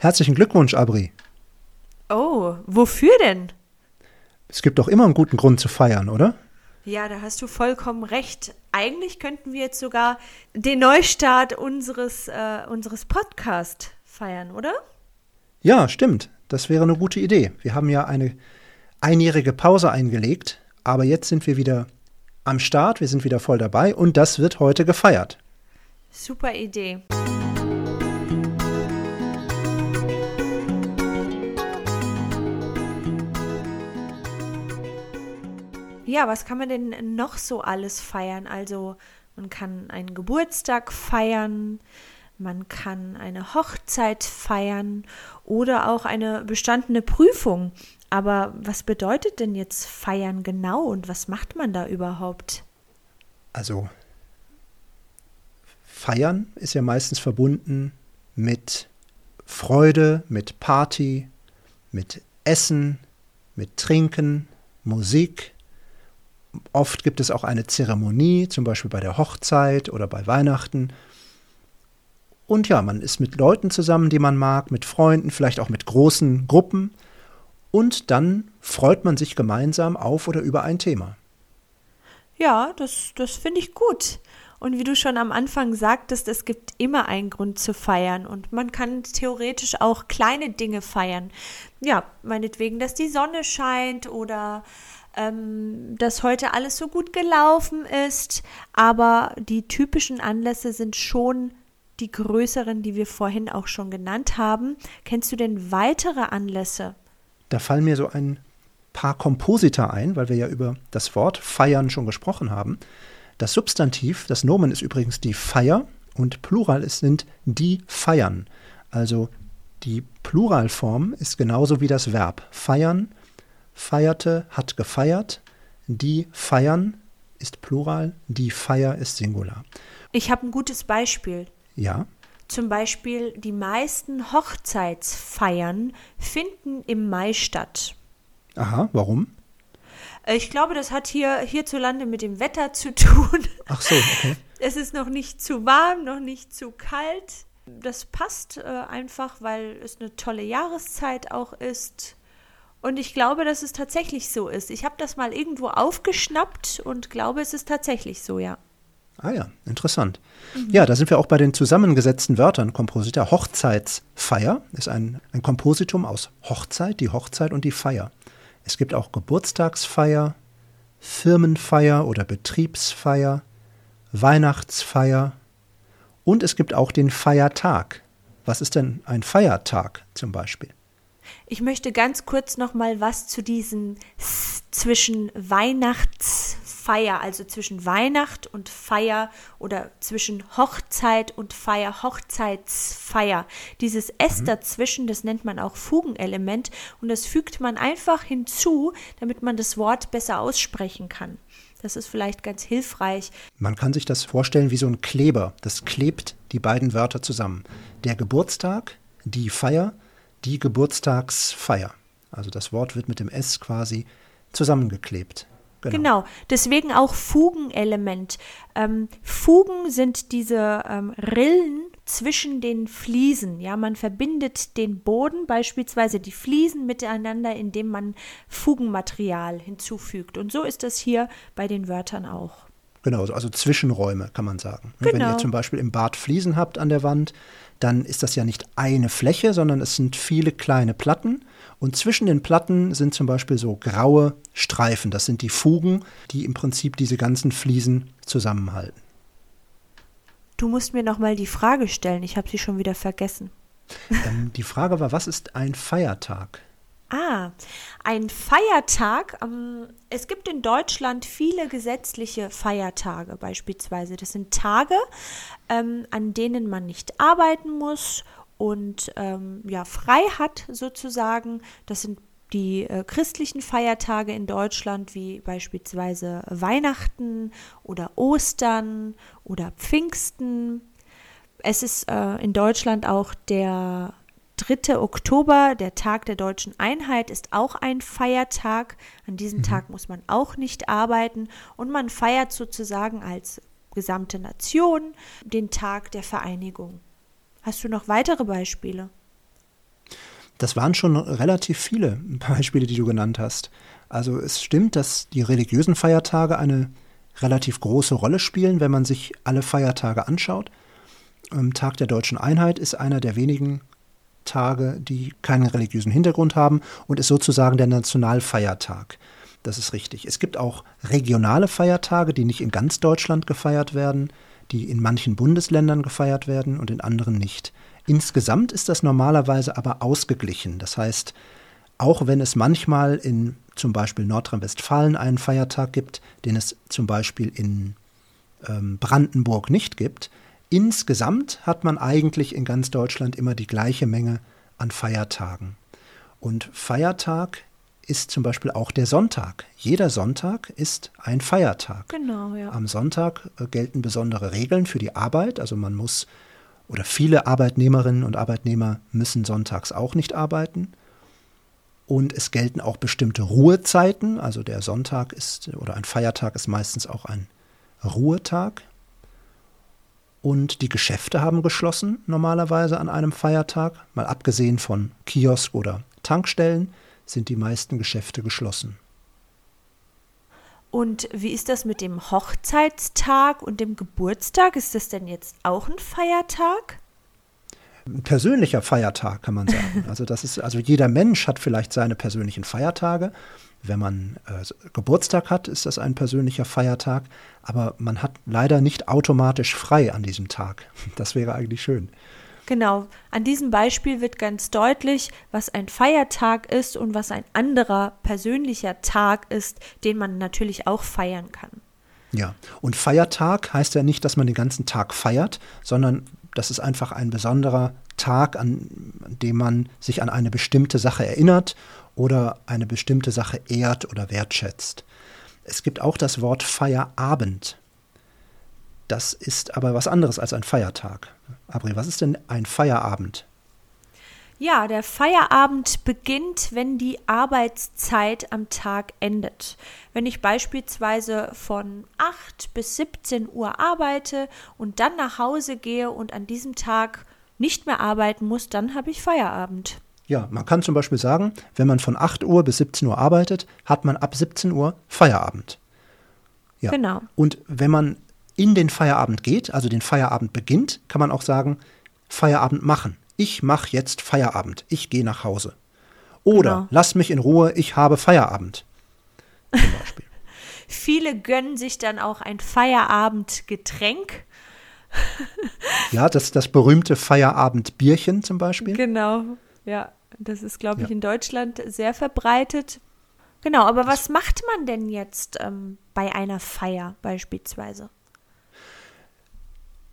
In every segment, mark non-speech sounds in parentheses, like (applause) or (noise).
Herzlichen Glückwunsch, Abri. Oh, wofür denn? Es gibt doch immer einen guten Grund zu feiern, oder? Ja, da hast du vollkommen recht. Eigentlich könnten wir jetzt sogar den Neustart unseres, äh, unseres Podcasts feiern, oder? Ja, stimmt. Das wäre eine gute Idee. Wir haben ja eine einjährige Pause eingelegt, aber jetzt sind wir wieder am Start, wir sind wieder voll dabei und das wird heute gefeiert. Super Idee. Ja, was kann man denn noch so alles feiern? Also man kann einen Geburtstag feiern, man kann eine Hochzeit feiern oder auch eine bestandene Prüfung. Aber was bedeutet denn jetzt feiern genau und was macht man da überhaupt? Also feiern ist ja meistens verbunden mit Freude, mit Party, mit Essen, mit Trinken, Musik, Oft gibt es auch eine Zeremonie, zum Beispiel bei der Hochzeit oder bei Weihnachten. Und ja, man ist mit Leuten zusammen, die man mag, mit Freunden, vielleicht auch mit großen Gruppen. Und dann freut man sich gemeinsam auf oder über ein Thema. Ja, das, das finde ich gut. Und wie du schon am Anfang sagtest, es gibt immer einen Grund zu feiern und man kann theoretisch auch kleine Dinge feiern. Ja, meinetwegen, dass die Sonne scheint oder ähm, dass heute alles so gut gelaufen ist, aber die typischen Anlässe sind schon die größeren, die wir vorhin auch schon genannt haben. Kennst du denn weitere Anlässe? Da fallen mir so ein paar Komposita ein, weil wir ja über das Wort feiern schon gesprochen haben. Das Substantiv, das Nomen ist übrigens die Feier und Plural ist, sind die Feiern. Also die Pluralform ist genauso wie das Verb feiern feierte, hat gefeiert. Die feiern ist Plural, die Feier ist Singular. Ich habe ein gutes Beispiel. Ja. Zum Beispiel die meisten Hochzeitsfeiern finden im Mai statt. Aha, warum? Äh, ich glaube, das hat hier hierzulande mit dem Wetter zu tun. Ach so, okay. (laughs) Es ist noch nicht zu warm, noch nicht zu kalt. Das passt äh, einfach, weil es eine tolle Jahreszeit auch ist. Und ich glaube, dass es tatsächlich so ist. Ich habe das mal irgendwo aufgeschnappt und glaube, es ist tatsächlich so, ja. Ah ja, interessant. Mhm. Ja, da sind wir auch bei den zusammengesetzten Wörtern. Kompositor Hochzeitsfeier ist ein, ein Kompositum aus Hochzeit, die Hochzeit und die Feier. Es gibt auch Geburtstagsfeier, Firmenfeier oder Betriebsfeier, Weihnachtsfeier und es gibt auch den Feiertag. Was ist denn ein Feiertag zum Beispiel? Ich möchte ganz kurz noch mal was zu diesen zwischen Weihnachtsfeier, also zwischen Weihnacht und Feier oder zwischen Hochzeit und Feier, Hochzeitsfeier. Dieses S mhm. dazwischen, das nennt man auch Fugenelement und das fügt man einfach hinzu, damit man das Wort besser aussprechen kann. Das ist vielleicht ganz hilfreich. Man kann sich das vorstellen wie so ein Kleber. Das klebt die beiden Wörter zusammen. Der Geburtstag, die Feier die Geburtstagsfeier. Also das Wort wird mit dem S quasi zusammengeklebt. Genau. genau. deswegen auch Fugenelement. Ähm, Fugen sind diese ähm, Rillen zwischen den Fliesen. Ja, man verbindet den Boden, beispielsweise die Fliesen, miteinander, indem man Fugenmaterial hinzufügt. Und so ist das hier bei den Wörtern auch. Genau, also Zwischenräume kann man sagen. Genau. Wenn ihr zum Beispiel im Bad Fliesen habt an der Wand, dann ist das ja nicht eine Fläche, sondern es sind viele kleine Platten. Und zwischen den Platten sind zum Beispiel so graue Streifen. Das sind die Fugen, die im Prinzip diese ganzen Fliesen zusammenhalten. Du musst mir nochmal die Frage stellen. Ich habe sie schon wieder vergessen. Ähm, die Frage war, was ist ein Feiertag? Ah, ein Feiertag. Ähm, es gibt in Deutschland viele gesetzliche Feiertage beispielsweise. Das sind Tage, ähm, an denen man nicht arbeiten muss und ähm, ja frei hat sozusagen. Das sind die äh, christlichen Feiertage in Deutschland, wie beispielsweise Weihnachten oder Ostern oder Pfingsten. Es ist äh, in Deutschland auch der 3. Oktober, der Tag der deutschen Einheit, ist auch ein Feiertag. An diesem mhm. Tag muss man auch nicht arbeiten und man feiert sozusagen als gesamte Nation den Tag der Vereinigung. Hast du noch weitere Beispiele? Das waren schon relativ viele Beispiele, die du genannt hast. Also es stimmt, dass die religiösen Feiertage eine relativ große Rolle spielen, wenn man sich alle Feiertage anschaut. Ähm, Tag der deutschen Einheit ist einer der wenigen Tage, die keinen religiösen Hintergrund haben und ist sozusagen der Nationalfeiertag. Das ist richtig. Es gibt auch regionale Feiertage, die nicht in ganz Deutschland gefeiert werden, die in manchen Bundesländern gefeiert werden und in anderen nicht. Insgesamt ist das normalerweise aber ausgeglichen. Das heißt, auch wenn es manchmal in zum Beispiel Nordrhein-Westfalen einen Feiertag gibt, den es zum Beispiel in ähm, Brandenburg nicht gibt, insgesamt hat man eigentlich in ganz Deutschland immer die gleiche Menge an Feiertagen. Und Feiertag ist zum Beispiel auch der Sonntag. Jeder Sonntag ist ein Feiertag. Genau, ja. Am Sonntag äh, gelten besondere Regeln für die Arbeit. Also man muss, oder viele Arbeitnehmerinnen und Arbeitnehmer müssen sonntags auch nicht arbeiten. Und es gelten auch bestimmte Ruhezeiten. Also der Sonntag ist oder ein Feiertag ist meistens auch ein Ruhetag. Und die Geschäfte haben geschlossen normalerweise an einem Feiertag. Mal abgesehen von Kiosk oder Tankstellen sind die meisten Geschäfte geschlossen. Und wie ist das mit dem Hochzeitstag und dem Geburtstag? Ist das denn jetzt auch ein Feiertag? ein persönlicher Feiertag, kann man sagen. Also das ist, also jeder Mensch hat vielleicht seine persönlichen Feiertage. Wenn man äh, Geburtstag hat, ist das ein persönlicher Feiertag, aber man hat leider nicht automatisch frei an diesem Tag. (laughs) Das wäre eigentlich schön. Genau, an diesem Beispiel wird ganz deutlich, was ein Feiertag ist und was ein anderer persönlicher Tag ist, den man natürlich auch feiern kann. Ja, und Feiertag heißt ja nicht, dass man den ganzen Tag feiert, sondern das ist einfach ein besonderer Tag, an, dem man sich an eine bestimmte Sache erinnert oder eine bestimmte Sache ehrt oder wertschätzt. Es gibt auch das Wort Feierabend. Das ist aber was anderes als ein Feiertag. Abri, was ist denn ein Feierabend? Ja, der Feierabend beginnt, wenn die Arbeitszeit am Tag endet. Wenn ich beispielsweise von 8 bis 17 Uhr arbeite und dann nach Hause gehe und an diesem Tag nicht mehr arbeiten muss, dann habe ich Feierabend. Ja, man kann zum Beispiel sagen, wenn man von 8 Uhr bis 17 Uhr arbeitet, hat man ab 17 Uhr Feierabend. Ja. Genau. Und wenn man in den Feierabend geht, also den Feierabend beginnt, kann man auch sagen, Feierabend machen ich mache jetzt Feierabend, ich gehe nach Hause. Oder genau. lass mich in Ruhe, ich habe Feierabend. Zum (laughs) Beispiel. Viele gönnen sich dann auch ein Feierabendgetränk. (laughs) ja, das, das berühmte Feierabendbierchen zum Beispiel. Genau, ja. Das ist, glaube ich, ja. in Deutschland sehr verbreitet. Genau, aber was macht man denn jetzt ähm, bei einer Feier beispielsweise?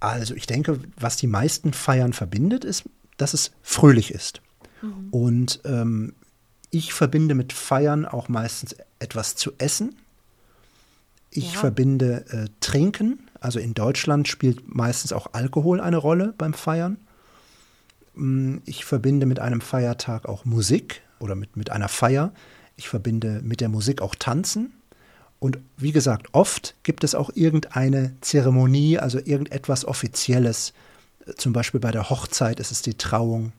Also ich denke, was die meisten Feiern verbindet, ist dass es fröhlich ist. Mhm. Und ähm, ich verbinde mit Feiern auch meistens etwas zu essen. Ich ja. verbinde äh, Trinken. Also in Deutschland spielt meistens auch Alkohol eine Rolle beim Feiern. Mm, ich verbinde mit einem Feiertag auch Musik oder mit, mit einer Feier. Ich verbinde mit der Musik auch Tanzen. Und wie gesagt, oft gibt es auch irgendeine Zeremonie, also irgendetwas Offizielles, zum Beispiel bei der Hochzeit ist es die Trauung.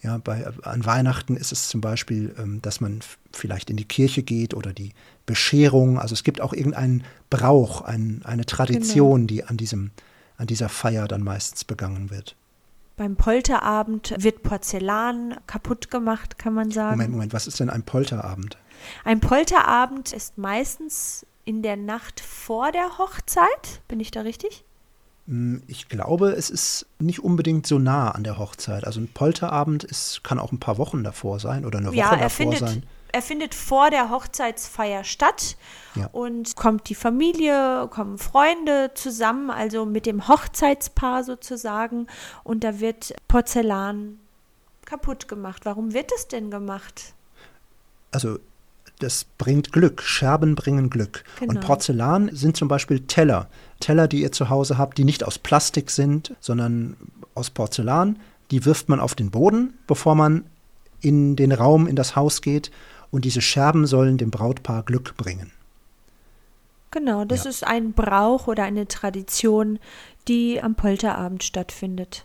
Ja, bei, an Weihnachten ist es zum Beispiel, ähm, dass man vielleicht in die Kirche geht oder die Bescherung. Also es gibt auch irgendeinen Brauch, ein, eine Tradition, genau. die an, diesem, an dieser Feier dann meistens begangen wird. Beim Polterabend wird Porzellan kaputt gemacht, kann man sagen. Moment, Moment, was ist denn ein Polterabend? Ein Polterabend ist meistens in der Nacht vor der Hochzeit. Bin ich da richtig? Hm, ich glaube, es ist nicht unbedingt so nah an der Hochzeit. Also ein Polterabend ist, kann auch ein paar Wochen davor sein oder eine Woche ja, davor findet, sein. Er findet vor der Hochzeitsfeier statt ja. und kommt die Familie, kommen Freunde zusammen, also mit dem Hochzeitspaar sozusagen. Und da wird Porzellan kaputt gemacht. Warum wird es denn gemacht? Also das bringt Glück. Scherben bringen Glück. Genau. Und Porzellan sind zum Beispiel Teller. Teller, die ihr zu Hause habt, die nicht aus Plastik sind, sondern aus Porzellan. Die wirft man auf den Boden, bevor man in den Raum, in das Haus geht. Und diese Scherben sollen dem Brautpaar Glück bringen. Genau, das ja. ist ein Brauch oder eine Tradition, die am Polterabend stattfindet.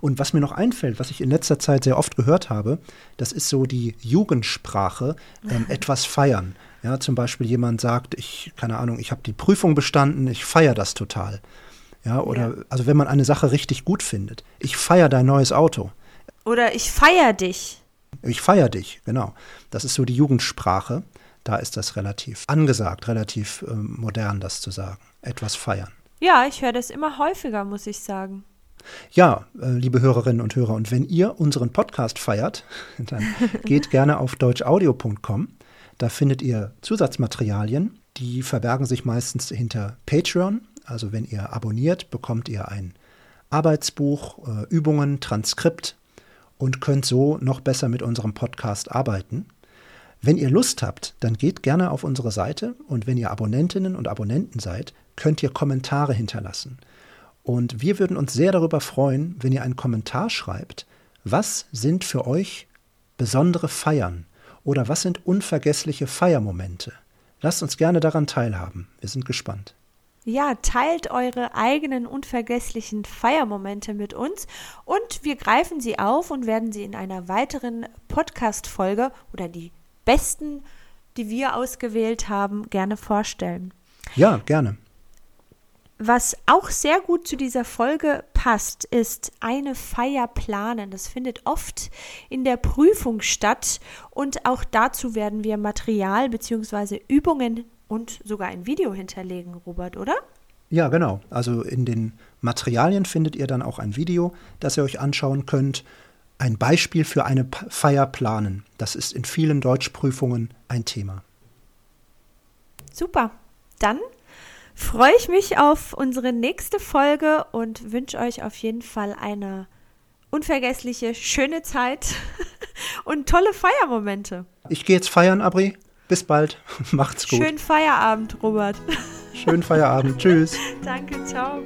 Und was mir noch einfällt, was ich in letzter Zeit sehr oft gehört habe, das ist so die Jugendsprache, ähm, etwas feiern. Ja, zum Beispiel jemand sagt, ich, keine Ahnung, ich habe die Prüfung bestanden, ich feiere das total. Ja, oder, ja. also wenn man eine Sache richtig gut findet. Ich feiere dein neues Auto. Oder ich feiere dich. Ich feiere dich, genau. Das ist so die Jugendsprache. Da ist das relativ angesagt, relativ äh, modern, das zu sagen. Etwas feiern. Ja, ich höre das immer häufiger, muss ich sagen. Ja, äh, liebe Hörerinnen und Hörer, und wenn ihr unseren Podcast feiert, (laughs) dann geht (laughs) gerne auf deutschaudio.com. Da findet ihr Zusatzmaterialien, die verbergen sich meistens hinter Patreon. Also wenn ihr abonniert, bekommt ihr ein Arbeitsbuch, äh, Übungen, Transkript und könnt so noch besser mit unserem Podcast arbeiten. Wenn ihr Lust habt, dann geht gerne auf unsere Seite und wenn ihr Abonnentinnen und Abonnenten seid, könnt ihr Kommentare hinterlassen. Und wir würden uns sehr darüber freuen, wenn ihr einen Kommentar schreibt. Was sind für euch besondere Feiern oder was sind unvergessliche Feiermomente? Lasst uns gerne daran teilhaben. Wir sind gespannt. Ja, teilt eure eigenen unvergesslichen Feiermomente mit uns und wir greifen sie auf und werden sie in einer weiteren Podcast-Folge oder die besten, die wir ausgewählt haben, gerne vorstellen. Ja, gerne. Was auch sehr gut zu dieser Folge passt, ist eine Feier planen. Das findet oft in der Prüfung statt und auch dazu werden wir Material bzw. Übungen und sogar ein Video hinterlegen, Robert, oder? Ja, genau. Also in den Materialien findet ihr dann auch ein Video, das ihr euch anschauen könnt. Ein Beispiel für eine Feier planen. Das ist in vielen Deutschprüfungen ein Thema. Super. Dann freue ich mich auf unsere nächste Folge und wünsche euch auf jeden Fall eine unvergessliche, schöne Zeit (laughs) und tolle Feiermomente. Ich gehe jetzt feiern, Abri. Bis bald. (laughs) Macht's gut. Schönen Feierabend, Robert. Schönen Feierabend. (laughs) Tschüss. Danke, ciao.